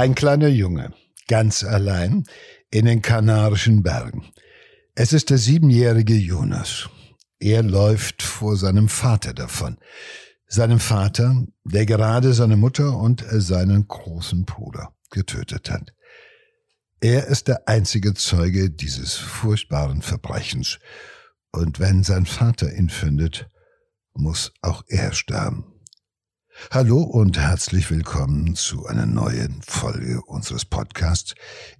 Ein kleiner Junge, ganz allein, in den Kanarischen Bergen. Es ist der siebenjährige Jonas. Er läuft vor seinem Vater davon. Seinem Vater, der gerade seine Mutter und seinen großen Bruder getötet hat. Er ist der einzige Zeuge dieses furchtbaren Verbrechens. Und wenn sein Vater ihn findet, muss auch er sterben. Hallo und herzlich willkommen zu einer neuen Folge unseres Podcasts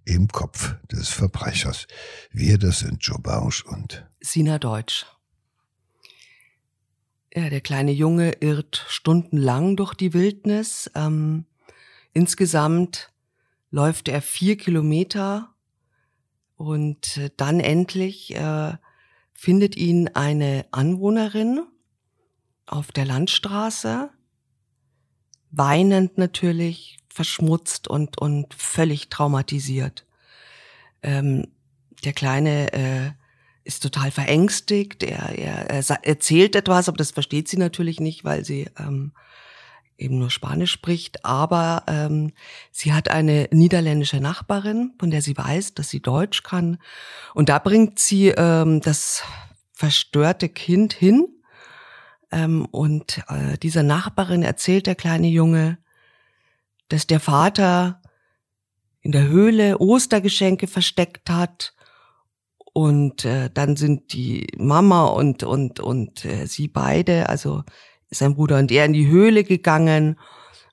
Im Kopf des Verbrechers. Wir, das sind Joe Bausch und Sina Deutsch. Ja, der kleine Junge irrt stundenlang durch die Wildnis. Ähm, insgesamt läuft er vier Kilometer und äh, dann endlich äh, findet ihn eine Anwohnerin auf der Landstraße weinend natürlich, verschmutzt und, und völlig traumatisiert. Ähm, der Kleine äh, ist total verängstigt, er, er, er erzählt etwas, aber das versteht sie natürlich nicht, weil sie ähm, eben nur Spanisch spricht, aber ähm, sie hat eine niederländische Nachbarin, von der sie weiß, dass sie Deutsch kann. Und da bringt sie ähm, das verstörte Kind hin ähm, und äh, dieser Nachbarin erzählt der kleine Junge, dass der Vater in der Höhle Ostergeschenke versteckt hat und äh, dann sind die Mama und und und äh, sie beide, also sein Bruder und er in die Höhle gegangen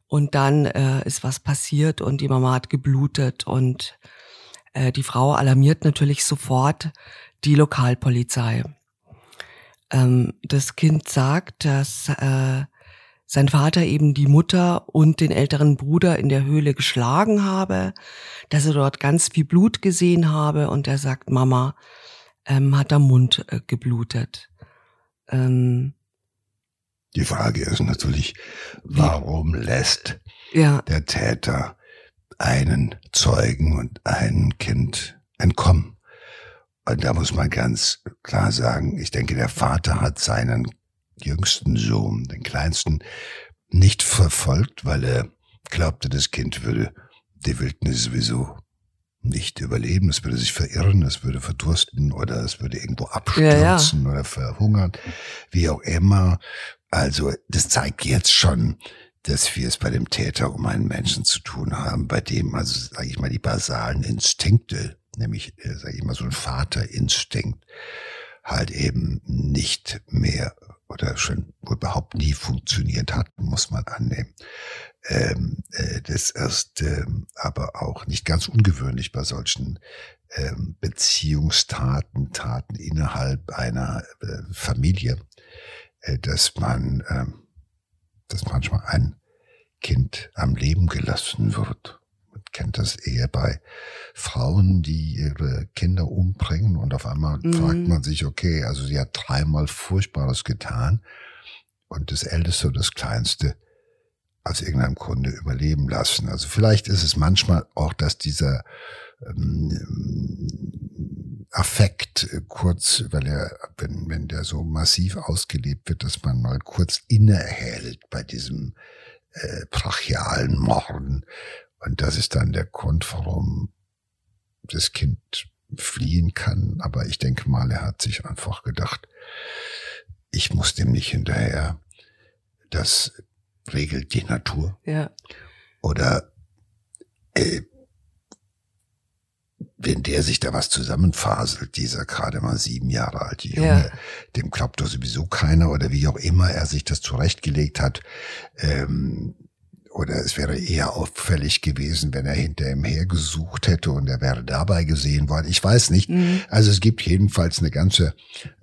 und dann äh, ist was passiert und die Mama hat geblutet und äh, die Frau alarmiert natürlich sofort die Lokalpolizei ähm, das Kind sagt, dass äh, sein Vater eben die Mutter und den älteren Bruder in der Höhle geschlagen habe, dass er dort ganz viel Blut gesehen habe und er sagt, Mama ähm, hat am Mund äh, geblutet. Ähm, die Frage ist natürlich, warum lässt ja. der Täter einen Zeugen und ein Kind entkommen? Und da muss man ganz klar sagen, ich denke, der Vater hat seinen jüngsten Sohn, den kleinsten, nicht verfolgt, weil er glaubte, das Kind würde die Wildnis sowieso nicht überleben, es würde sich verirren, es würde verdursten oder es würde irgendwo abstürzen ja, ja. oder verhungern, wie auch immer. Also das zeigt jetzt schon, dass wir es bei dem Täter um einen Menschen zu tun haben, bei dem also, sage ich mal, die basalen Instinkte nämlich, äh, sage ich mal, so ein Vaterinstinkt halt eben nicht mehr oder schon überhaupt nie funktioniert hat, muss man annehmen. Ähm, äh, das ist ähm, aber auch nicht ganz ungewöhnlich bei solchen ähm, Beziehungstaten, Taten innerhalb einer äh, Familie, äh, dass man, ähm, dass manchmal ein Kind am Leben gelassen wird kennt das eher bei Frauen, die ihre Kinder umbringen und auf einmal mhm. fragt man sich, okay, also sie hat dreimal Furchtbares getan und das Älteste und das Kleinste aus irgendeinem Grunde überleben lassen. Also vielleicht ist es manchmal auch, dass dieser ähm, Affekt äh, kurz, weil er, wenn, wenn der so massiv ausgelebt wird, dass man mal kurz innehält bei diesem äh, brachialen Morden und das ist dann der Grund, warum das Kind fliehen kann. Aber ich denke mal, er hat sich einfach gedacht, ich muss dem nicht hinterher. Das regelt die Natur. Ja. Oder äh, wenn der sich da was zusammenfaselt, dieser gerade mal sieben Jahre alte Junge, ja. dem glaubt doch sowieso keiner oder wie auch immer er sich das zurechtgelegt hat. Ähm, oder es wäre eher auffällig gewesen, wenn er hinter ihm hergesucht hätte und er wäre dabei gesehen worden. Ich weiß nicht. Mhm. Also es gibt jedenfalls eine ganze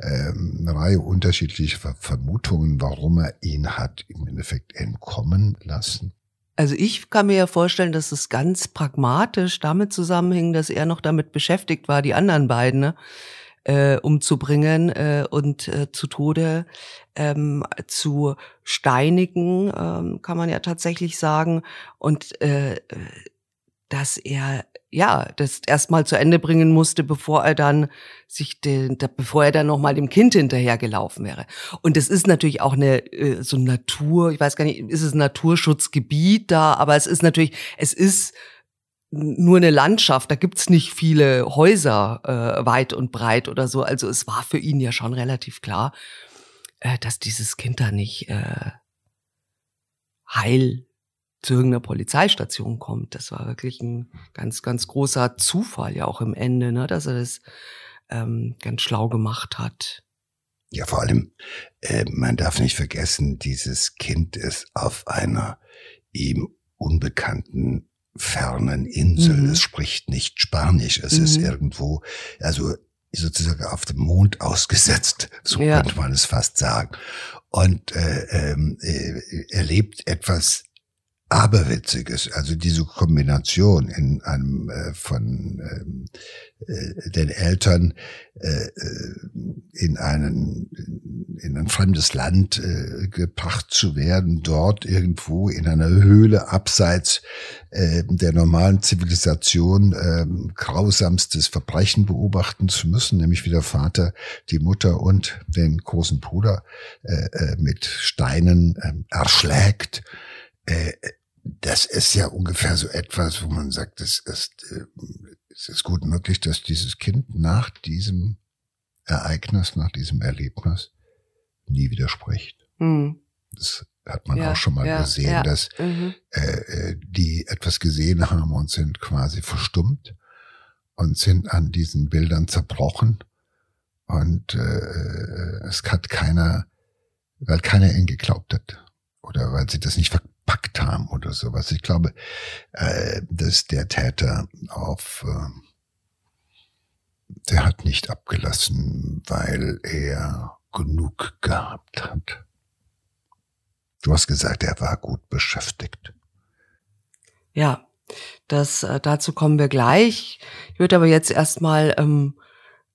ähm, Reihe unterschiedlicher Vermutungen, warum er ihn hat im Endeffekt entkommen lassen. Also ich kann mir ja vorstellen, dass es ganz pragmatisch damit zusammenhing, dass er noch damit beschäftigt war, die anderen beiden. Ne? Äh, umzubringen äh, und äh, zu Tode ähm, zu steinigen, ähm, kann man ja tatsächlich sagen. Und äh, dass er ja das erstmal zu Ende bringen musste, bevor er dann sich den, bevor er dann noch mal dem Kind hinterhergelaufen wäre. Und es ist natürlich auch eine äh, so Natur, ich weiß gar nicht, ist es ein Naturschutzgebiet da, aber es ist natürlich, es ist nur eine Landschaft, da gibt's nicht viele Häuser äh, weit und breit oder so. Also es war für ihn ja schon relativ klar, äh, dass dieses Kind da nicht äh, heil zu irgendeiner Polizeistation kommt. Das war wirklich ein ganz, ganz großer Zufall ja auch im Ende, ne, dass er das ähm, ganz schlau gemacht hat. Ja, vor allem, äh, man darf nicht vergessen, dieses Kind ist auf einer ihm unbekannten fernen Insel. Mhm. Es spricht nicht Spanisch. Es mhm. ist irgendwo, also sozusagen auf dem Mond ausgesetzt, so ja. könnte man es fast sagen. Und äh, ähm, äh, erlebt etwas Aberwitziges, also diese Kombination in einem äh, von ähm, äh, den Eltern äh, äh, in einen in ein fremdes Land äh, gebracht zu werden, dort irgendwo in einer Höhle abseits äh, der normalen Zivilisation äh, grausamstes Verbrechen beobachten zu müssen, nämlich wie der Vater die Mutter und den großen Bruder äh, äh mit Steinen äh, erschlägt äh, das ist ja ungefähr so etwas, wo man sagt, es ist, äh, es ist gut möglich, dass dieses Kind nach diesem Ereignis, nach diesem Erlebnis nie widerspricht. Mhm. Das hat man ja, auch schon mal ja, gesehen, ja. dass mhm. äh, äh, die etwas gesehen haben und sind quasi verstummt und sind an diesen Bildern zerbrochen. Und äh, es hat keiner, weil keiner ihnen geglaubt hat. Oder weil sie das nicht gepackt haben oder sowas. Ich glaube, äh, dass der Täter auf, äh, der hat nicht abgelassen, weil er genug gehabt hat. Du hast gesagt, er war gut beschäftigt. Ja, das äh, dazu kommen wir gleich. Ich würde aber jetzt erstmal ähm,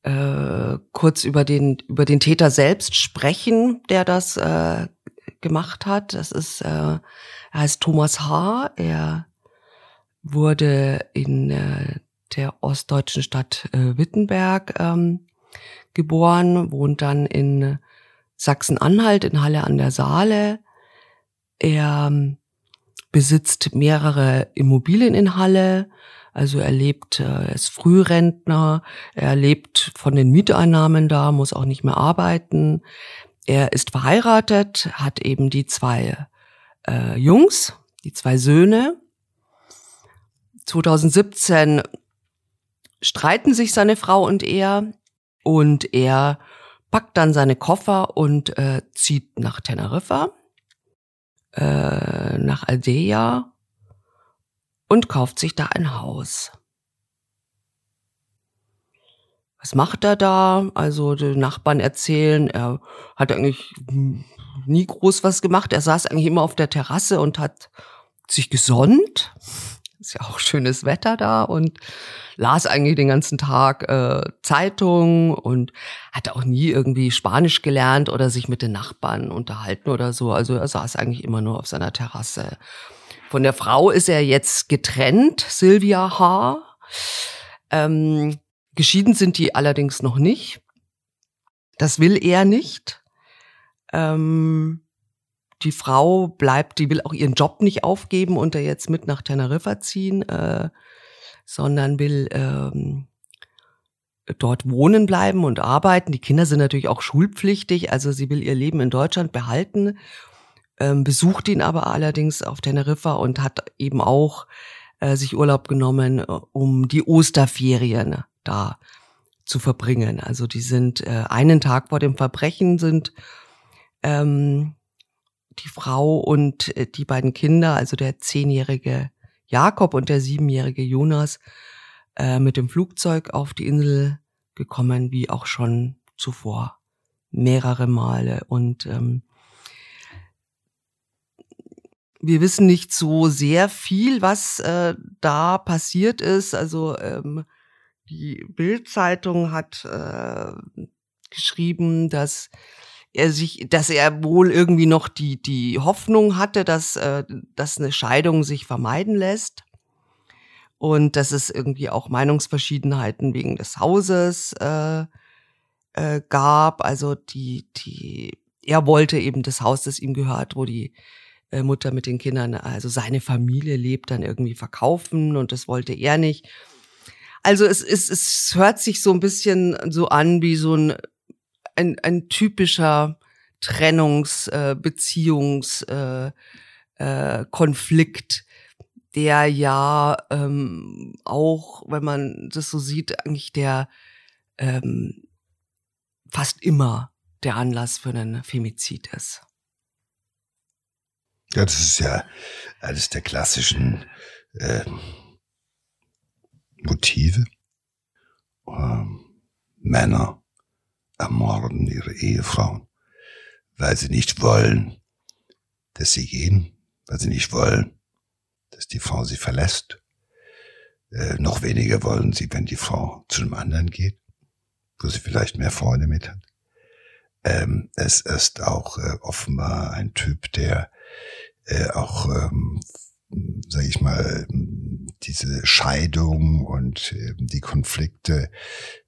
äh, kurz über den über den Täter selbst sprechen, der das äh, gemacht hat. Das ist äh, er heißt Thomas H. Er wurde in äh, der ostdeutschen Stadt äh, Wittenberg ähm, geboren, wohnt dann in Sachsen-Anhalt in Halle an der Saale. Er ähm, besitzt mehrere Immobilien in Halle. Also er lebt, äh, er ist Frührentner, er lebt von den Mieteinnahmen da, muss auch nicht mehr arbeiten. Er ist verheiratet, hat eben die zwei äh, Jungs, die zwei Söhne. 2017 streiten sich seine Frau und er und er packt dann seine Koffer und äh, zieht nach Teneriffa, äh, nach Aldeia und kauft sich da ein Haus. Was macht er da? Also die Nachbarn erzählen, er hat eigentlich nie groß was gemacht. Er saß eigentlich immer auf der Terrasse und hat sich gesonnt. Ist ja auch schönes Wetter da und las eigentlich den ganzen Tag äh, Zeitung und hat auch nie irgendwie Spanisch gelernt oder sich mit den Nachbarn unterhalten oder so. Also er saß eigentlich immer nur auf seiner Terrasse. Von der Frau ist er jetzt getrennt, Sylvia H. Ähm, geschieden sind die allerdings noch nicht. Das will er nicht. Ähm, die Frau bleibt, die will auch ihren Job nicht aufgeben und da jetzt mit nach Teneriffa ziehen, äh, sondern will ähm, dort wohnen bleiben und arbeiten. Die Kinder sind natürlich auch schulpflichtig, also sie will ihr Leben in Deutschland behalten, ähm, besucht ihn aber allerdings auf Teneriffa und hat eben auch äh, sich Urlaub genommen, äh, um die Osterferien da zu verbringen. Also die sind äh, einen Tag vor dem Verbrechen sind ähm, die Frau und äh, die beiden Kinder, also der zehnjährige Jakob und der siebenjährige Jonas, äh, mit dem Flugzeug auf die Insel gekommen, wie auch schon zuvor mehrere Male. Und ähm, wir wissen nicht so sehr viel, was äh, da passiert ist. Also ähm, die Bildzeitung hat äh, geschrieben, dass er sich, dass er wohl irgendwie noch die, die Hoffnung hatte, dass, äh, dass eine Scheidung sich vermeiden lässt. Und dass es irgendwie auch Meinungsverschiedenheiten wegen des Hauses äh, äh, gab. Also die, die, er wollte eben das Haus, das ihm gehört, wo die äh, Mutter mit den Kindern, also seine Familie lebt, dann irgendwie verkaufen und das wollte er nicht. Also es, es, es hört sich so ein bisschen so an wie so ein, ein, ein typischer Trennungs-, äh, Beziehungs-, äh, äh, Konflikt, der ja ähm, auch, wenn man das so sieht, eigentlich der ähm, fast immer der Anlass für einen Femizid ist. Ja, das ist ja eines der klassischen äh, Motive. Ähm, Männer ermorden ihre Ehefrauen, weil sie nicht wollen, dass sie gehen, weil sie nicht wollen, dass die Frau sie verlässt. Äh, noch weniger wollen sie, wenn die Frau zu einem anderen geht, wo sie vielleicht mehr Freude mit hat. Ähm, es ist auch äh, offenbar ein Typ, der äh, auch, ähm, sage ich mal, diese Scheidung und äh, die Konflikte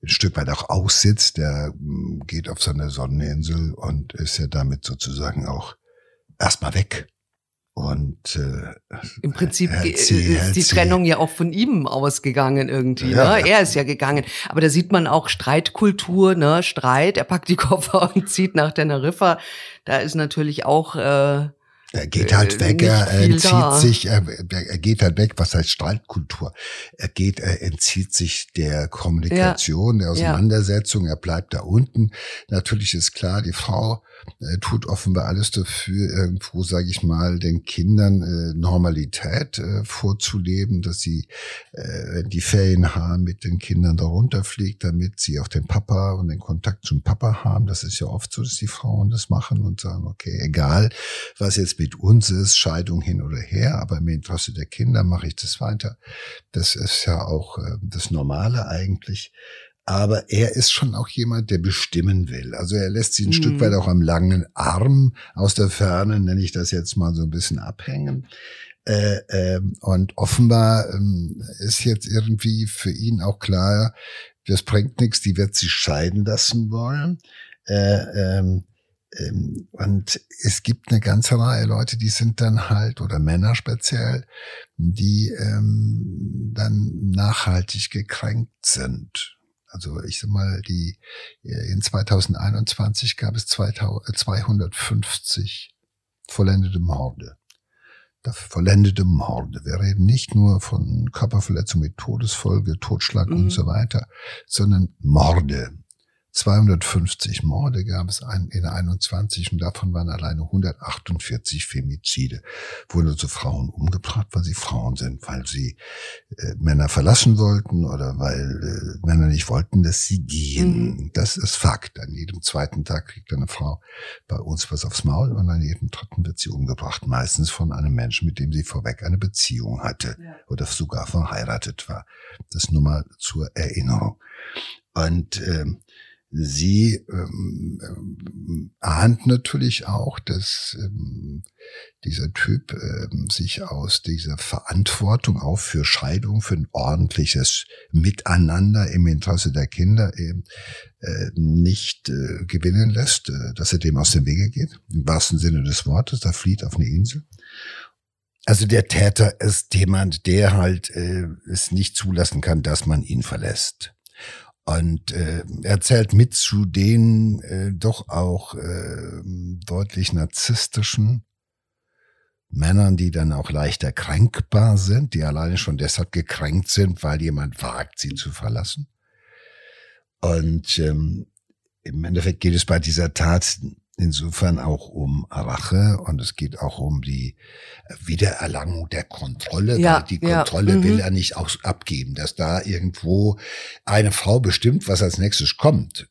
ein Stück weit auch aussitzt. Der äh, geht auf seine Sonneninsel und ist ja damit sozusagen auch erstmal weg. Und äh, im Prinzip ist die Trennung ja auch von ihm ausgegangen irgendwie. Ja, ne? Er ist ja gegangen. Aber da sieht man auch Streitkultur, ne? Streit. Er packt die Koffer und zieht nach Teneriffa. Da ist natürlich auch äh, er geht halt äh, weg, er entzieht da. sich, er, er, geht halt weg, was heißt Streitkultur? Er geht, er entzieht sich der Kommunikation, ja. der Auseinandersetzung, ja. er bleibt da unten. Natürlich ist klar, die Frau äh, tut offenbar alles dafür, irgendwo, sage ich mal, den Kindern äh, Normalität äh, vorzuleben, dass sie äh, die Ferien haben, mit den Kindern darunter fliegt, damit sie auch den Papa und den Kontakt zum Papa haben. Das ist ja oft so, dass die Frauen das machen und sagen, okay, egal, was jetzt mit uns ist, Scheidung hin oder her, aber im Interesse der Kinder mache ich das weiter. Das ist ja auch äh, das Normale eigentlich aber er ist schon auch jemand, der bestimmen will. Also er lässt sich ein mhm. Stück weit auch am langen Arm aus der Ferne, nenne ich das jetzt mal so ein bisschen abhängen. Äh, äh, und offenbar ähm, ist jetzt irgendwie für ihn auch klar, das bringt nichts, die wird sich scheiden lassen wollen. Äh, ähm, ähm, und es gibt eine ganze Reihe Leute, die sind dann halt, oder Männer speziell, die ähm, dann nachhaltig gekränkt sind. Also ich sag mal, die äh, in 2021 gab es 250 vollendete Morde. Vollendete Morde. Wir reden nicht nur von Körperverletzung mit Todesfolge, Totschlag mhm. und so weiter, sondern Morde. 250 Morde gab es in 21 und davon waren alleine 148 Femizide. Wurden also Frauen umgebracht, weil sie Frauen sind, weil sie äh, Männer verlassen wollten oder weil äh, Männer nicht wollten, dass sie gehen. Mhm. Das ist Fakt. An jedem zweiten Tag kriegt eine Frau bei uns was aufs Maul und an jedem dritten wird sie umgebracht. Meistens von einem Menschen, mit dem sie vorweg eine Beziehung hatte ja. oder sogar verheiratet war. Das nur mal zur Erinnerung. Und ähm, sie ähm, ähm, ahnt natürlich auch, dass ähm, dieser Typ ähm, sich aus dieser Verantwortung auch für Scheidung, für ein ordentliches Miteinander im Interesse der Kinder eben äh, nicht äh, gewinnen lässt, äh, dass er dem aus dem Wege geht, im wahrsten Sinne des Wortes, da flieht auf eine Insel. Also der Täter ist jemand, der halt äh, es nicht zulassen kann, dass man ihn verlässt. Und äh, er zählt mit zu den äh, doch auch äh, deutlich narzisstischen Männern, die dann auch leichter kränkbar sind, die alleine schon deshalb gekränkt sind, weil jemand wagt, sie zu verlassen. Und ähm, im Endeffekt geht es bei dieser Tat insofern auch um Rache und es geht auch um die Wiedererlangung der Kontrolle, ja, weil die Kontrolle ja, will mhm. er nicht auch abgeben, dass da irgendwo eine Frau bestimmt, was als nächstes kommt.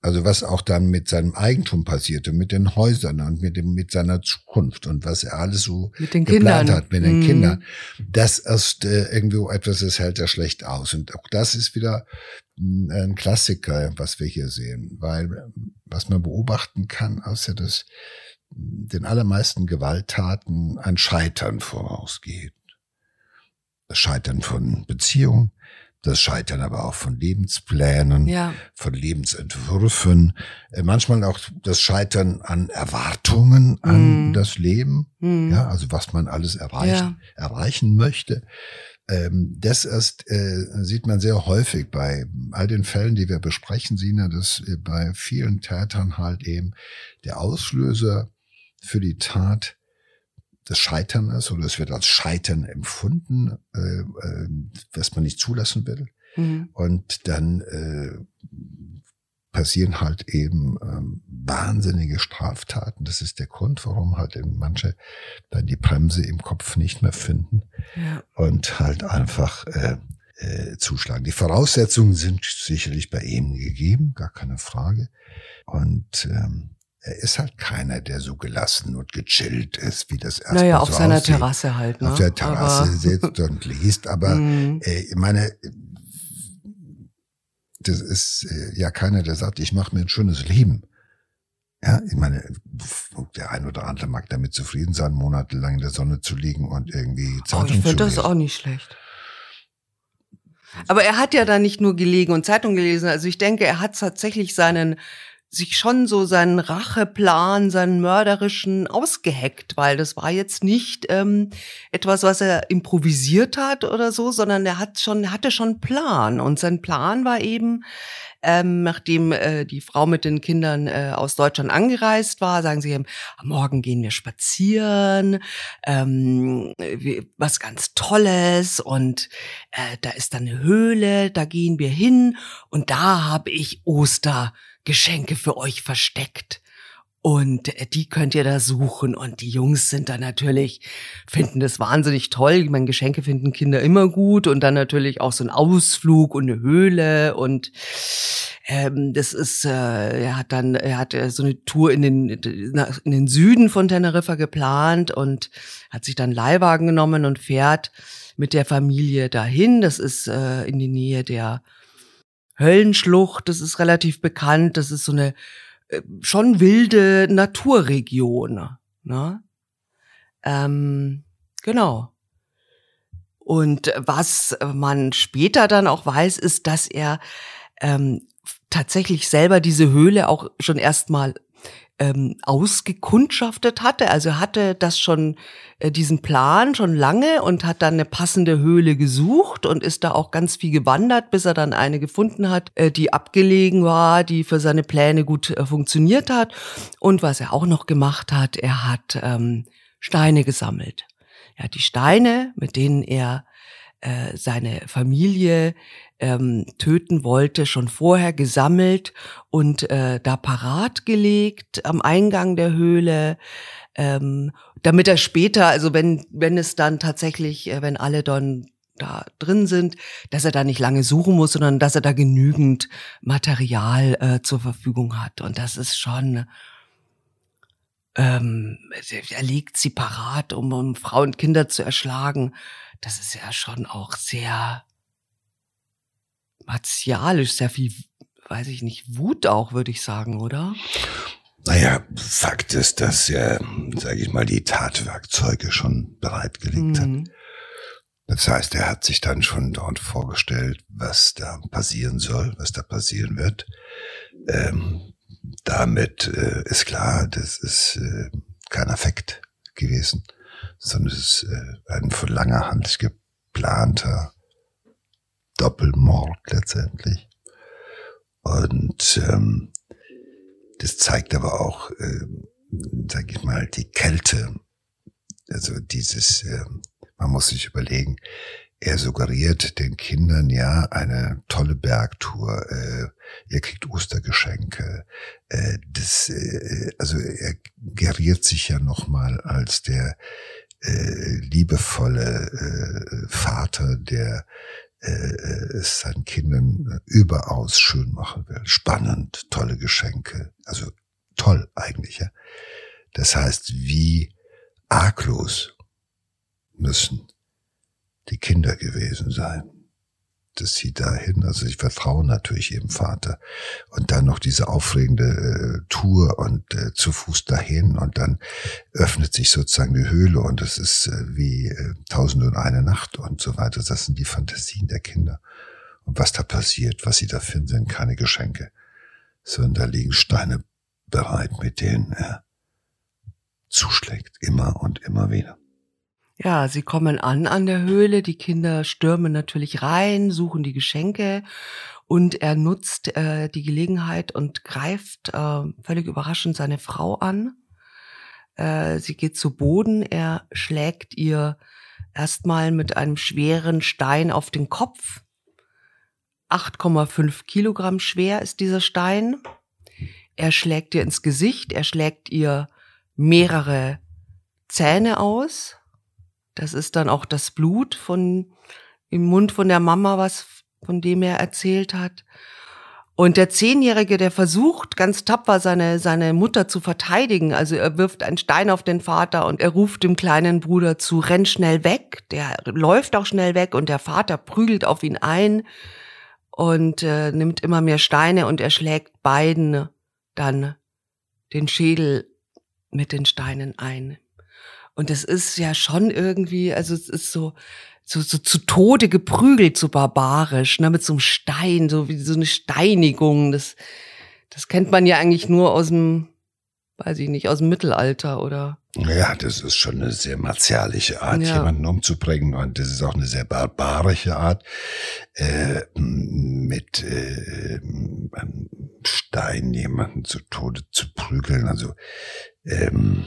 Also was auch dann mit seinem Eigentum passierte, mit den Häusern und mit dem, mit seiner Zukunft und was er alles so geplant Kindern. hat mit den mhm. Kindern. Das ist äh, irgendwo etwas, das hält er schlecht aus. Und auch das ist wieder ein Klassiker, was wir hier sehen, weil was man beobachten kann, außer dass den allermeisten Gewalttaten ein Scheitern vorausgeht. Das Scheitern von Beziehungen, das Scheitern aber auch von Lebensplänen, ja. von Lebensentwürfen, äh, manchmal auch das Scheitern an Erwartungen an mm. das Leben, mm. ja, also was man alles erreichen, ja. erreichen möchte. Ähm, das erst äh, sieht man sehr häufig bei all den Fällen, die wir besprechen, Sina, dass äh, bei vielen Tätern halt eben der Auslöser für die Tat das Scheitern ist oder es wird als Scheitern empfunden, äh, äh, was man nicht zulassen will. Mhm. Und dann äh, passieren halt eben ähm, wahnsinnige Straftaten. Das ist der Grund, warum halt eben manche dann die Bremse im Kopf nicht mehr finden ja. und halt einfach äh, äh, zuschlagen. Die Voraussetzungen sind sicherlich bei ihm gegeben, gar keine Frage. Und ähm, er ist halt keiner, der so gelassen und gechillt ist, wie das erstmal Naja, auf so seiner aussieht. Terrasse halt. Ne? Auf der Terrasse aber sitzt und liest. Aber mm. äh, ich meine, das ist äh, ja keiner, der sagt, ich mache mir ein schönes Leben. Ja, ich meine, der ein oder andere mag damit zufrieden sein, monatelang in der Sonne zu liegen und irgendwie Zeitung oh, ich finde das auch nicht schlecht. Aber er hat ja da nicht nur gelegen und Zeitung gelesen. Also ich denke, er hat tatsächlich seinen sich schon so seinen Racheplan, seinen mörderischen ausgeheckt, weil das war jetzt nicht ähm, etwas, was er improvisiert hat oder so, sondern er hat schon, hatte schon Plan. Und sein Plan war eben, ähm, nachdem äh, die Frau mit den Kindern äh, aus Deutschland angereist war, sagen sie ihm, morgen gehen wir spazieren, ähm, was ganz Tolles und äh, da ist dann eine Höhle, da gehen wir hin und da habe ich Oster Geschenke für euch versteckt. Und äh, die könnt ihr da suchen. Und die Jungs sind da natürlich, finden das wahnsinnig toll. Ich meine, Geschenke finden Kinder immer gut. Und dann natürlich auch so ein Ausflug und eine Höhle. Und ähm, das ist, äh, er hat dann, er hat äh, so eine Tour in den, in den Süden von Teneriffa geplant und hat sich dann Leihwagen genommen und fährt mit der Familie dahin. Das ist äh, in die Nähe der Höllenschlucht, das ist relativ bekannt, das ist so eine äh, schon wilde Naturregion. Ne? Ähm, genau. Und was man später dann auch weiß, ist, dass er ähm, tatsächlich selber diese Höhle auch schon erstmal ähm, ausgekundschaftet hatte. Also hatte das schon, äh, diesen Plan schon lange und hat dann eine passende Höhle gesucht und ist da auch ganz viel gewandert, bis er dann eine gefunden hat, äh, die abgelegen war, die für seine Pläne gut äh, funktioniert hat. Und was er auch noch gemacht hat, er hat ähm, Steine gesammelt. Hat die Steine, mit denen er äh, seine Familie ähm, töten wollte, schon vorher gesammelt und äh, da parat gelegt am Eingang der Höhle, ähm, damit er später, also wenn wenn es dann tatsächlich, äh, wenn alle dann da drin sind, dass er da nicht lange suchen muss, sondern dass er da genügend Material äh, zur Verfügung hat. Und das ist schon, ähm, er legt sie parat, um, um Frauen und Kinder zu erschlagen. Das ist ja schon auch sehr martialisch, sehr viel, weiß ich nicht, Wut auch, würde ich sagen, oder? Naja, Fakt ist, dass er, sage ich mal, die Tatwerkzeuge schon bereitgelegt mhm. hat. Das heißt, er hat sich dann schon dort vorgestellt, was da passieren soll, was da passieren wird. Ähm, damit äh, ist klar, das ist äh, kein Affekt gewesen, sondern es ist äh, ein von langer Hand geplanter Doppelmord letztendlich. Und ähm, das zeigt aber auch, äh, sage ich mal, die Kälte. Also dieses, äh, man muss sich überlegen, er suggeriert den Kindern ja eine tolle Bergtour. Äh, ihr kriegt Ostergeschenke. Äh, das, äh, also er geriert sich ja nochmal als der äh, liebevolle äh, Vater, der äh, es seinen Kindern überaus schön machen will. Spannend, tolle Geschenke. Also toll eigentlich. Ja? Das heißt, wie arglos müssen die Kinder gewesen sein dass sie dahin, also ich vertraue natürlich ihrem Vater und dann noch diese aufregende äh, Tour und äh, zu Fuß dahin und dann öffnet sich sozusagen die Höhle und es ist äh, wie äh, und eine Nacht und so weiter. Das sind die Fantasien der Kinder. Und was da passiert, was sie da finden, sind keine Geschenke, sondern da liegen Steine bereit, mit denen er zuschlägt, immer und immer wieder. Ja, sie kommen an an der Höhle, die Kinder stürmen natürlich rein, suchen die Geschenke und er nutzt äh, die Gelegenheit und greift äh, völlig überraschend seine Frau an. Äh, sie geht zu Boden, er schlägt ihr erstmal mit einem schweren Stein auf den Kopf. 8,5 Kilogramm schwer ist dieser Stein. Er schlägt ihr ins Gesicht, er schlägt ihr mehrere Zähne aus. Das ist dann auch das Blut von im Mund von der Mama, was von dem er erzählt hat. Und der Zehnjährige, der versucht ganz tapfer seine, seine Mutter zu verteidigen. Also er wirft einen Stein auf den Vater und er ruft dem kleinen Bruder zu, renn schnell weg. Der läuft auch schnell weg und der Vater prügelt auf ihn ein und äh, nimmt immer mehr Steine und er schlägt beiden dann den Schädel mit den Steinen ein. Und das ist ja schon irgendwie, also es ist so, so, so zu Tode geprügelt, so barbarisch, ne, mit so einem Stein, so wie so eine Steinigung. Das, das kennt man ja eigentlich nur aus dem, weiß ich nicht, aus dem Mittelalter oder. Ja, das ist schon eine sehr martialische Art, ja. jemanden umzubringen. Und das ist auch eine sehr barbarische Art, äh, mit äh, einem Stein jemanden zu Tode zu prügeln. Also ähm,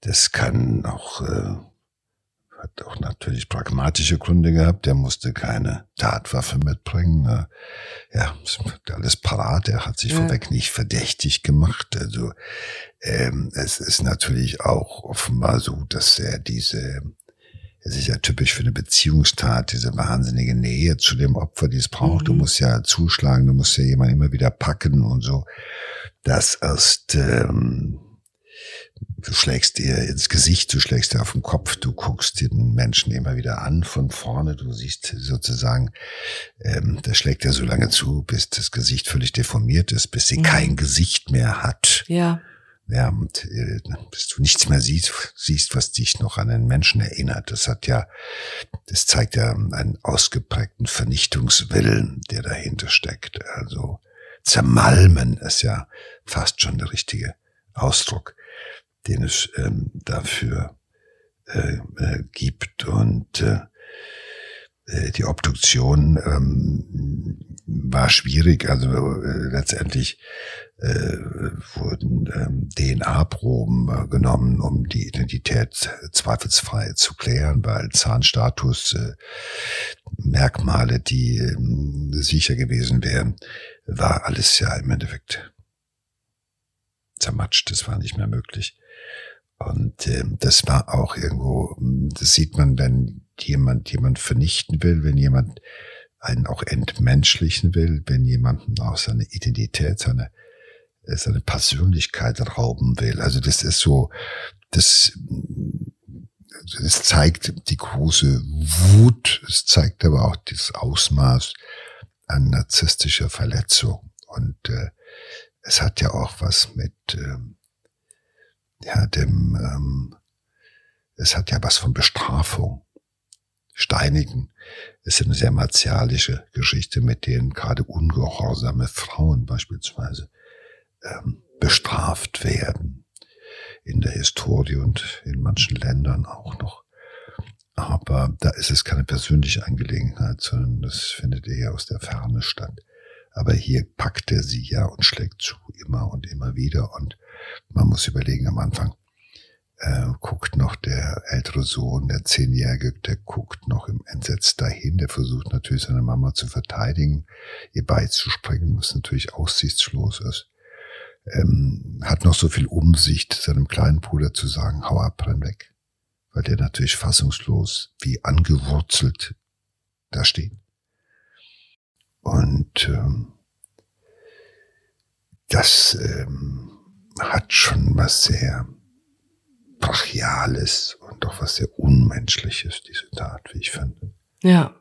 das kann auch äh, hat auch natürlich pragmatische Gründe gehabt. Der musste keine Tatwaffe mitbringen. Ne? Ja, alles parat. Er hat sich ja. vorweg nicht verdächtig gemacht. Also ähm, es ist natürlich auch offenbar so, dass er diese es ist ja typisch für eine Beziehungstat, diese wahnsinnige Nähe zu dem Opfer, die es braucht. Mhm. Du musst ja zuschlagen, du musst ja jemanden immer wieder packen und so. Das erst ähm, du schlägst dir ins Gesicht, du schlägst dir auf den Kopf, du guckst den Menschen immer wieder an von vorne, du siehst sozusagen, ähm, der schlägt dir so lange zu, bis das Gesicht völlig deformiert ist, bis sie mhm. kein Gesicht mehr hat. Ja. Ja, und äh, bis du nichts mehr siehst, siehst, was dich noch an einen Menschen erinnert. Das hat ja, das zeigt ja einen ausgeprägten Vernichtungswillen, der dahinter steckt. Also zermalmen ist ja fast schon der richtige Ausdruck den es ähm, dafür äh, äh, gibt. Und äh, äh, die Obduktion ähm, war schwierig. Also äh, letztendlich äh, wurden ähm, DNA-Proben äh, genommen, um die Identität zweifelsfrei zu klären, weil Zahnstatus, äh, Merkmale, die äh, sicher gewesen wären, war alles ja im Endeffekt zermatscht. Das war nicht mehr möglich. Und äh, das war auch irgendwo, das sieht man, wenn jemand jemand vernichten will, wenn jemand einen auch entmenschlichen will, wenn jemanden auch seine Identität, seine seine Persönlichkeit rauben will. Also das ist so, das, das zeigt die große Wut, es zeigt aber auch das Ausmaß an narzisstischer Verletzung. Und äh, es hat ja auch was mit äh, ja, dem, ähm, es hat ja was von Bestrafung. Steinigen ist eine sehr martialische Geschichte, mit denen gerade ungehorsame Frauen beispielsweise ähm, bestraft werden. In der Historie und in manchen Ländern auch noch. Aber da ist es keine persönliche Angelegenheit, sondern das findet eher aus der Ferne statt. Aber hier packt er sie ja und schlägt zu, immer und immer wieder. Und man muss überlegen am Anfang, äh, guckt noch der ältere Sohn, der Zehnjährige, der guckt noch im Entsetzt dahin, der versucht natürlich seine Mama zu verteidigen, ihr beizuspringen, was natürlich aussichtslos ist. Ähm, hat noch so viel Umsicht, seinem kleinen Bruder zu sagen, hau ab, renn weg. Weil der natürlich fassungslos, wie angewurzelt da steht. Und ähm, das ähm, hat schon was sehr Brachiales und doch was sehr Unmenschliches, diese Tat, wie ich finde. Ja.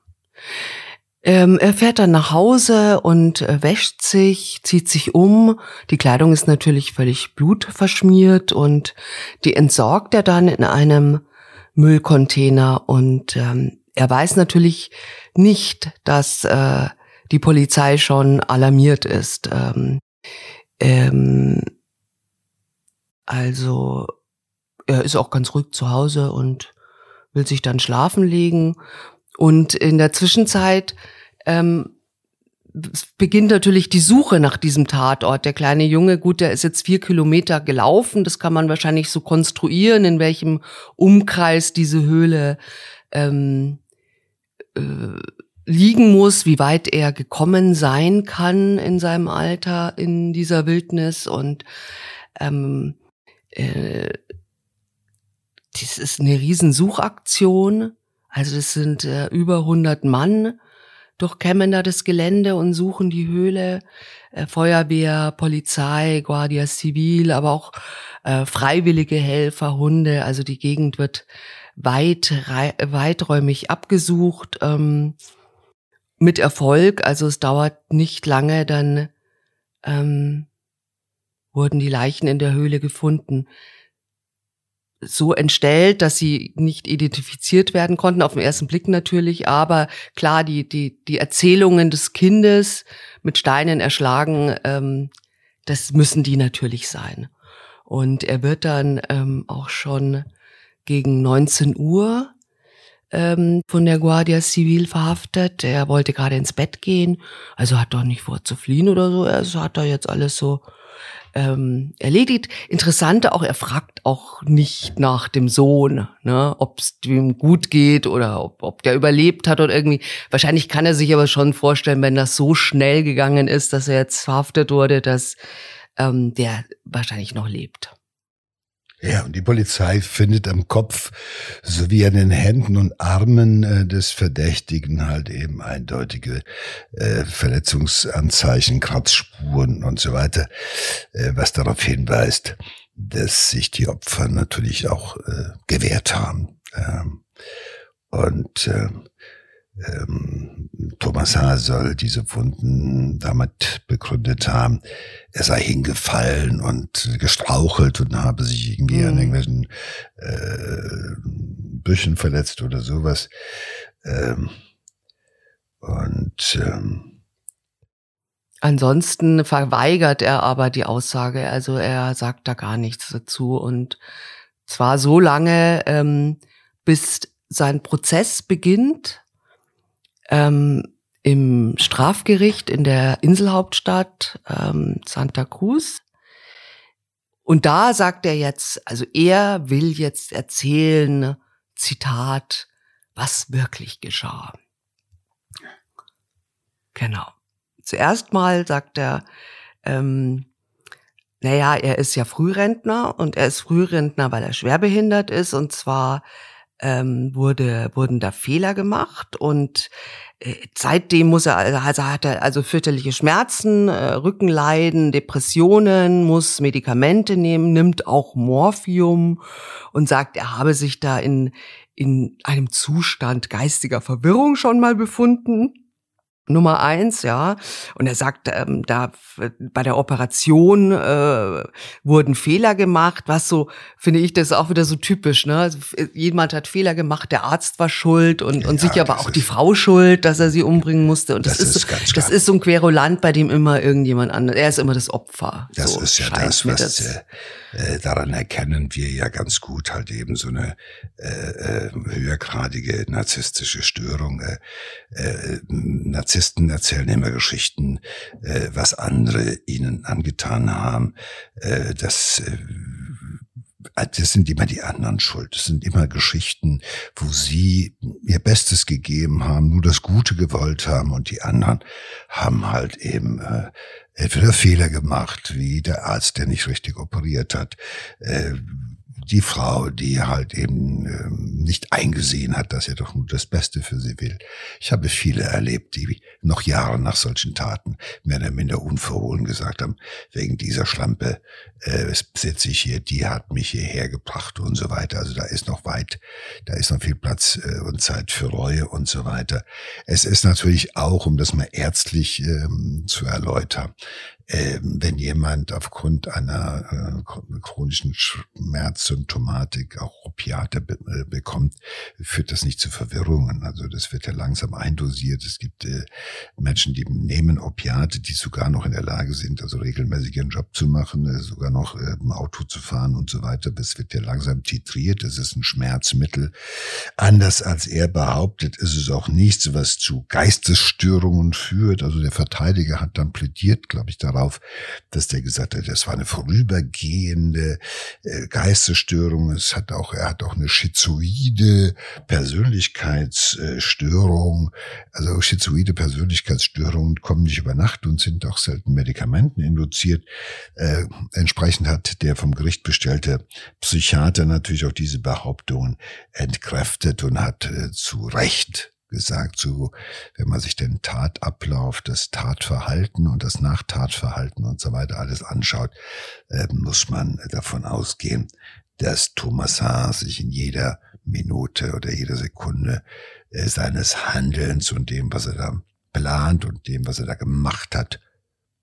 Ähm, er fährt dann nach Hause und äh, wäscht sich, zieht sich um. Die Kleidung ist natürlich völlig blutverschmiert und die entsorgt er dann in einem Müllcontainer und ähm, er weiß natürlich nicht, dass äh, die Polizei schon alarmiert ist. Ähm, ähm, also er ist auch ganz ruhig zu Hause und will sich dann schlafen legen. Und in der Zwischenzeit ähm, beginnt natürlich die Suche nach diesem Tatort. Der kleine Junge, gut, der ist jetzt vier Kilometer gelaufen. Das kann man wahrscheinlich so konstruieren, in welchem Umkreis diese Höhle ähm, äh, liegen muss, wie weit er gekommen sein kann in seinem Alter in dieser Wildnis und ähm, äh, das ist eine Riesensuchaktion. Also das sind äh, über 100 Mann durchkämmen da das Gelände und suchen die Höhle. Äh, Feuerwehr, Polizei, Guardia Civil, aber auch äh, freiwillige Helfer, Hunde. Also die Gegend wird weit, weiträumig abgesucht. Ähm, mit Erfolg. Also es dauert nicht lange, dann ähm, wurden die Leichen in der Höhle gefunden. So entstellt, dass sie nicht identifiziert werden konnten, auf den ersten Blick natürlich, aber klar, die, die, die Erzählungen des Kindes mit Steinen erschlagen, ähm, das müssen die natürlich sein. Und er wird dann ähm, auch schon gegen 19 Uhr ähm, von der Guardia Civil verhaftet. Er wollte gerade ins Bett gehen, also hat doch nicht vor zu fliehen oder so. Also hat er jetzt alles so ähm, erledigt. Interessante auch, er fragt auch nicht nach dem Sohn, ne, ob es ihm gut geht oder ob, ob der überlebt hat oder irgendwie. Wahrscheinlich kann er sich aber schon vorstellen, wenn das so schnell gegangen ist, dass er jetzt verhaftet wurde, dass ähm, der wahrscheinlich noch lebt. Ja, und die Polizei findet am Kopf sowie an den Händen und Armen äh, des Verdächtigen halt eben eindeutige äh, Verletzungsanzeichen, Kratzspuren und so weiter, äh, was darauf hinweist, dass sich die Opfer natürlich auch äh, gewehrt haben. Ähm, und äh, ähm, Thomas H. soll diese Wunden damit begründet haben, er sei hingefallen und gestrauchelt und habe sich irgendwie mhm. an irgendwelchen äh, Büschen verletzt oder sowas. Ähm, und ähm, Ansonsten verweigert er aber die Aussage, also er sagt da gar nichts dazu und zwar so lange, ähm, bis sein Prozess beginnt ähm, im Strafgericht in der Inselhauptstadt ähm, Santa Cruz. Und da sagt er jetzt, also er will jetzt erzählen, Zitat, was wirklich geschah. Genau. Zuerst mal sagt er, ähm, naja, er ist ja Frührentner und er ist Frührentner, weil er schwerbehindert ist und zwar ähm, wurde, wurden da Fehler gemacht und äh, seitdem muss er, also, also hat er also fürchterliche Schmerzen, äh, Rückenleiden, Depressionen, muss Medikamente nehmen, nimmt auch Morphium und sagt, er habe sich da in, in einem Zustand geistiger Verwirrung schon mal befunden. Nummer eins, ja. Und er sagt, ähm, da bei der Operation äh, wurden Fehler gemacht, was so, finde ich, das ist auch wieder so typisch, ne? Also, jemand hat Fehler gemacht, der Arzt war schuld und, ja, und sicher aber auch die Frau schuld, dass er sie umbringen musste. Und das, das ist, ist so, das ist so ein Querulant, bei dem immer irgendjemand anders, er ist immer das Opfer. Das so ist ja das, was das. Äh, daran erkennen wir ja ganz gut halt eben so eine äh, äh, höhergradige narzisstische Störung. Äh, äh, Narzissten erzählen immer Geschichten, äh, was andere ihnen angetan haben. Äh, das äh, das sind immer die anderen schuld. Das sind immer Geschichten, wo sie ihr Bestes gegeben haben, nur das Gute gewollt haben und die anderen haben halt eben äh, entweder Fehler gemacht, wie der Arzt, der nicht richtig operiert hat, äh, die Frau, die halt eben ähm, nicht eingesehen hat, dass er doch nur das Beste für sie will. Ich habe viele erlebt, die noch Jahre nach solchen Taten mehr oder minder unverhohlen gesagt haben, wegen dieser Schlampe äh, sitze ich hier, die hat mich hierher gebracht und so weiter. Also da ist noch weit, da ist noch viel Platz äh, und Zeit für Reue und so weiter. Es ist natürlich auch, um das mal ärztlich ähm, zu erläutern, wenn jemand aufgrund einer äh, chronischen Schmerzsymptomatik auch Opiate äh, bekommt, führt das nicht zu Verwirrungen. Also das wird ja langsam eindosiert. Es gibt äh, Menschen, die nehmen Opiate, die sogar noch in der Lage sind, also regelmäßig ihren Job zu machen, sogar noch ein Auto zu fahren und so weiter. Das wird ja langsam titriert. Es ist ein Schmerzmittel. Anders als er behauptet, ist es auch nichts, was zu Geistesstörungen führt. Also der Verteidiger hat dann plädiert, glaube ich, darauf, dass der gesagt hat, das war eine vorübergehende äh, Geistesstörung. Es hat auch, er hat auch eine schizoide Persönlichkeitsstörung. Also schizoide Persönlichkeitsstörungen kommen nicht über Nacht und sind auch selten Medikamenten induziert. Äh, entsprechend hat der vom Gericht bestellte Psychiater natürlich auch diese Behauptungen entkräftet und hat äh, zu Recht gesagt, so, wenn man sich den Tatablauf, das Tatverhalten und das Nachtatverhalten und so weiter alles anschaut, äh, muss man davon ausgehen, dass Thomas H. sich in jeder Minute oder jeder Sekunde äh, seines Handelns und dem, was er da plant und dem, was er da gemacht hat,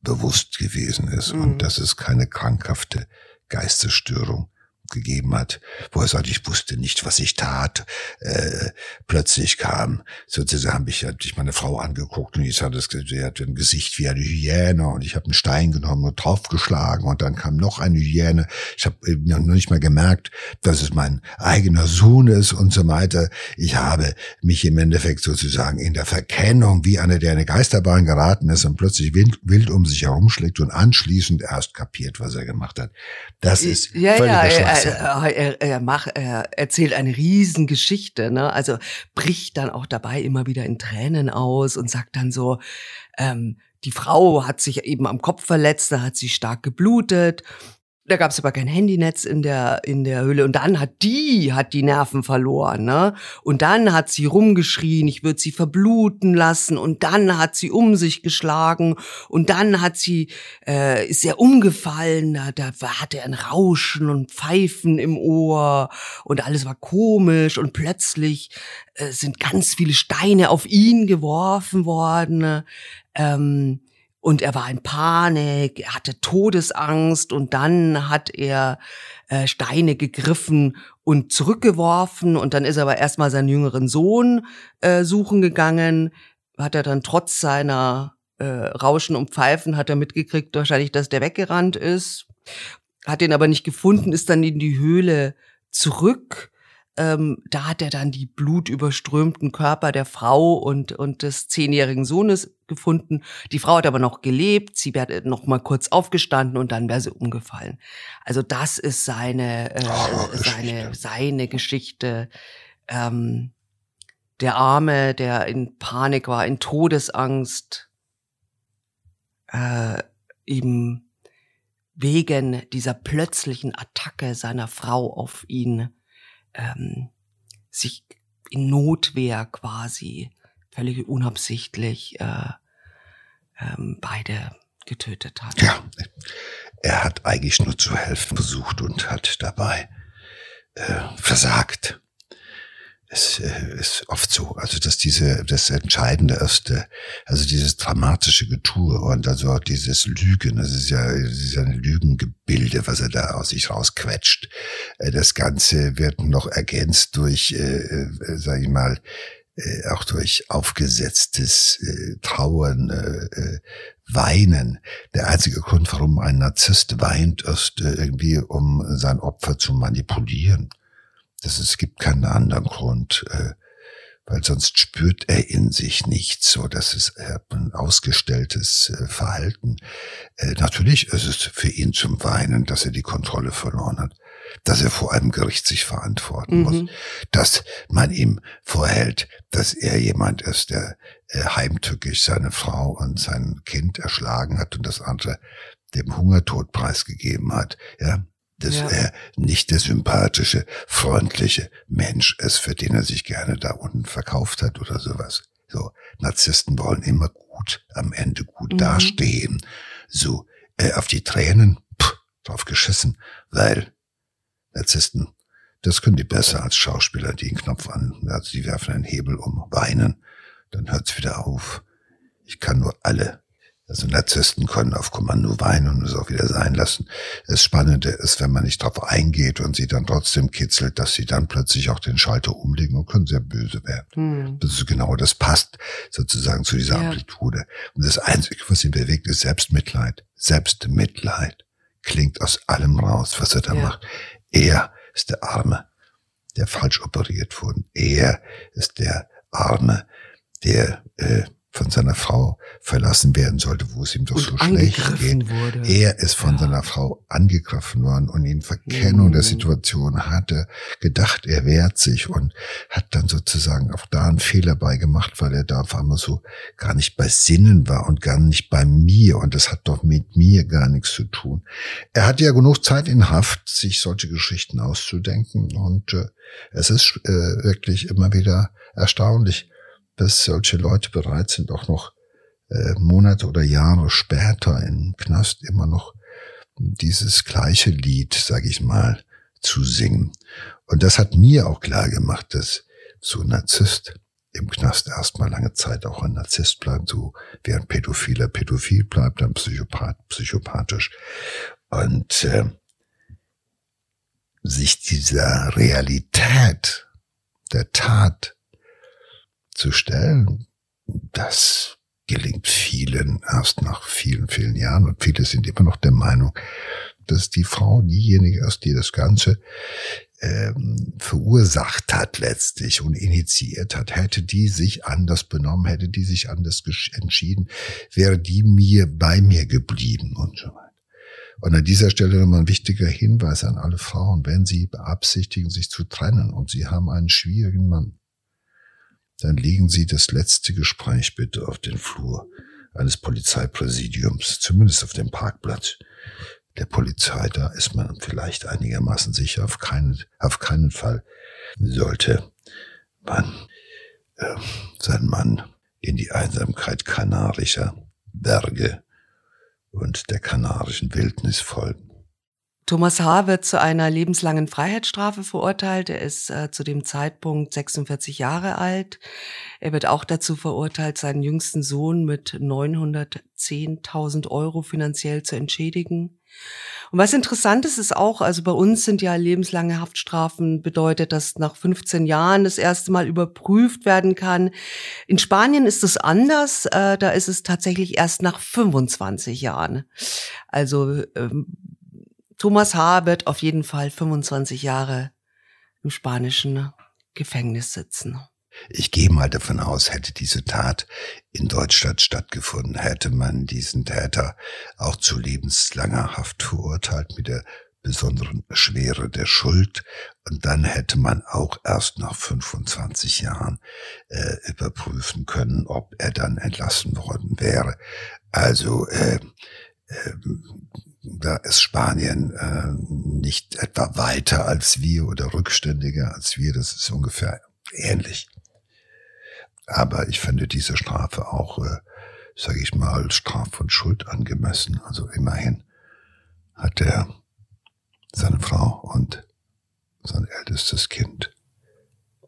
bewusst gewesen ist. Mhm. Und das ist keine krankhafte Geistesstörung, gegeben hat, wo er sagt, ich wusste nicht, was ich tat. Äh, plötzlich kam, sozusagen habe ich, hab ich meine Frau angeguckt und ich sagte, sie hat ein Gesicht wie eine Hyäne und ich habe einen Stein genommen und draufgeschlagen und dann kam noch eine Hyäne. Ich habe noch nicht mal gemerkt, dass es mein eigener Sohn ist und so weiter. Ich habe mich im Endeffekt sozusagen in der Verkennung wie einer, der in eine Geisterbahn geraten ist und plötzlich wild, wild um sich herumschlägt und anschließend erst kapiert, was er gemacht hat. Das ist ja, völliger ja, er, er, er, macht, er erzählt eine Riesengeschichte, ne? Also bricht dann auch dabei immer wieder in Tränen aus und sagt dann so, ähm, die Frau hat sich eben am Kopf verletzt, da hat sie stark geblutet da gab es aber kein Handynetz in der in der Höhle. Und dann hat die hat die Nerven verloren, ne? Und dann hat sie rumgeschrien, ich würde sie verbluten lassen. Und dann hat sie um sich geschlagen. Und dann hat sie äh, ist er umgefallen, da, da hatte er ein Rauschen und Pfeifen im Ohr. Und alles war komisch. Und plötzlich äh, sind ganz viele Steine auf ihn geworfen worden. Ähm, und er war in Panik, er hatte Todesangst und dann hat er äh, Steine gegriffen und zurückgeworfen und dann ist er aber erstmal seinen jüngeren Sohn äh, suchen gegangen, hat er dann trotz seiner äh, Rauschen und Pfeifen hat er mitgekriegt wahrscheinlich, dass der weggerannt ist, hat ihn aber nicht gefunden, ist dann in die Höhle zurück. Ähm, da hat er dann die blutüberströmten Körper der Frau und, und des zehnjährigen Sohnes gefunden. Die Frau hat aber noch gelebt, sie wäre noch mal kurz aufgestanden und dann wäre sie umgefallen. Also das ist seine, äh, oh, seine, seine Geschichte. Ähm, der Arme, der in Panik war, in Todesangst, äh, eben wegen dieser plötzlichen Attacke seiner Frau auf ihn ähm, sich in Notwehr quasi völlig unabsichtlich äh, ähm, beide getötet hat. Ja, er hat eigentlich nur zu helfen versucht und hat dabei äh, versagt es äh, ist oft so, also dass diese das Entscheidende erste, also dieses dramatische Getue und also dieses Lügen, das ist ja, das ist ja ein Lügengebilde, was er da aus sich rausquetscht. Äh, das Ganze wird noch ergänzt durch, äh, äh, sag ich mal, äh, auch durch aufgesetztes äh, Trauern, äh, äh, Weinen. Der einzige Grund, warum ein Narzisst weint, ist äh, irgendwie, um sein Opfer zu manipulieren. Das, es gibt keinen anderen Grund, äh, weil sonst spürt er in sich nichts, so dass es ein ausgestelltes äh, Verhalten. Äh, natürlich ist es für ihn zum Weinen, dass er die Kontrolle verloren hat, dass er vor einem Gericht sich verantworten mhm. muss, dass man ihm vorhält, dass er jemand ist, der äh, heimtückisch seine Frau und sein Kind erschlagen hat und das andere dem Hungertod preisgegeben hat. Ja, dass ja. er nicht der sympathische, freundliche Mensch ist, für den er sich gerne da unten verkauft hat oder sowas. So, Narzissten wollen immer gut, am Ende gut mhm. dastehen. So, äh, auf die Tränen, pff, drauf geschissen, weil Narzissten, das können die besser als Schauspieler, die einen Knopf an, also die werfen einen Hebel um, weinen, dann hört's wieder auf. Ich kann nur alle Also Narzissten können auf Kommando weinen und es auch wieder sein lassen. Das Spannende ist, wenn man nicht darauf eingeht und sie dann trotzdem kitzelt, dass sie dann plötzlich auch den Schalter umlegen und können sehr böse werden. Hm. Das ist genau, das passt sozusagen zu dieser ja. Amplitude. Und das Einzige, was ihn bewegt, ist Selbstmitleid. Selbstmitleid klingt aus allem raus, was er da ja. macht. Er ist der Arme, der falsch operiert wurde. Er ist der Arme, der äh, von seiner Frau verlassen werden sollte, wo es ihm doch und so schlecht geht. Wurde. Er ist von ja. seiner Frau angegriffen worden und in Verkennung mhm. der Situation hatte gedacht, er wehrt sich und hat dann sozusagen auch da einen Fehler bei gemacht, weil er da auf einmal so gar nicht bei Sinnen war und gar nicht bei mir und das hat doch mit mir gar nichts zu tun. Er hat ja genug Zeit in Haft, sich solche Geschichten auszudenken und äh, es ist äh, wirklich immer wieder erstaunlich, dass solche Leute bereit sind, auch noch äh, Monate oder Jahre später im Knast immer noch dieses gleiche Lied, sage ich mal, zu singen. Und das hat mir auch klar gemacht, dass so ein Narzisst im Knast erstmal lange Zeit auch ein Narzisst bleibt, so ein Pädophiler Pädophil bleibt, ein Psychopath psychopathisch. Und äh, sich dieser Realität der Tat zu stellen, das gelingt vielen erst nach vielen, vielen Jahren und viele sind immer noch der Meinung, dass die Frau diejenige ist, die das Ganze ähm, verursacht hat letztlich und initiiert hat. Hätte die sich anders benommen, hätte die sich anders entschieden, wäre die mir bei mir geblieben und so weiter. Und an dieser Stelle nochmal ein wichtiger Hinweis an alle Frauen, wenn sie beabsichtigen, sich zu trennen und sie haben einen schwierigen Mann, dann legen Sie das letzte Gespräch bitte auf den Flur eines Polizeipräsidiums, zumindest auf dem Parkplatz der Polizei. Da ist man vielleicht einigermaßen sicher. Auf keinen, auf keinen Fall sollte man äh, seinen Mann in die Einsamkeit kanarischer Berge und der kanarischen Wildnis folgen. Thomas H. wird zu einer lebenslangen Freiheitsstrafe verurteilt. Er ist äh, zu dem Zeitpunkt 46 Jahre alt. Er wird auch dazu verurteilt, seinen jüngsten Sohn mit 910.000 Euro finanziell zu entschädigen. Und was interessant ist, ist auch, also bei uns sind ja lebenslange Haftstrafen bedeutet, dass nach 15 Jahren das erste Mal überprüft werden kann. In Spanien ist es anders. Äh, da ist es tatsächlich erst nach 25 Jahren. Also ähm, Thomas H. wird auf jeden Fall 25 Jahre im spanischen Gefängnis sitzen. Ich gehe mal davon aus, hätte diese Tat in Deutschland stattgefunden, hätte man diesen Täter auch zu lebenslanger Haft verurteilt mit der besonderen Schwere der Schuld. Und dann hätte man auch erst nach 25 Jahren äh, überprüfen können, ob er dann entlassen worden wäre. Also äh, äh, da ist Spanien äh, nicht etwa weiter als wir oder rückständiger als wir. Das ist ungefähr ähnlich. Aber ich finde diese Strafe auch, äh, sage ich mal, Straf von Schuld angemessen. Also immerhin hat er seine Frau und sein ältestes Kind.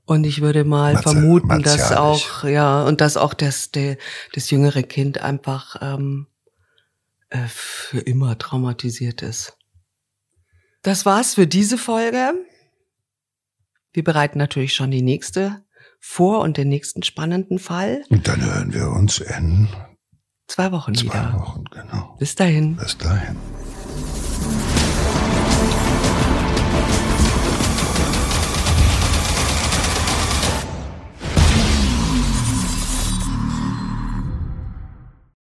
Und ich würde mal Marzi vermuten, dass auch, ja, und dass auch das, der, das jüngere Kind einfach ähm, äh, für immer traumatisiert ist. Das war's für diese Folge. Wir bereiten natürlich schon die nächste vor und den nächsten spannenden Fall. Und dann hören wir uns in zwei Wochen zwei wieder. Zwei Wochen, genau. Bis dahin. Bis dahin.